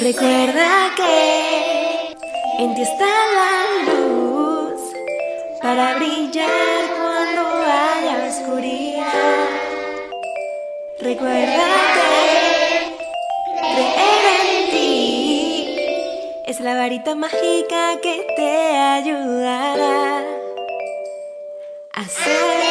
Recuerda que en ti está la luz para brillar cuando haya oscuridad. Recuerda que creer en ti es la varita mágica que te ayudará a ser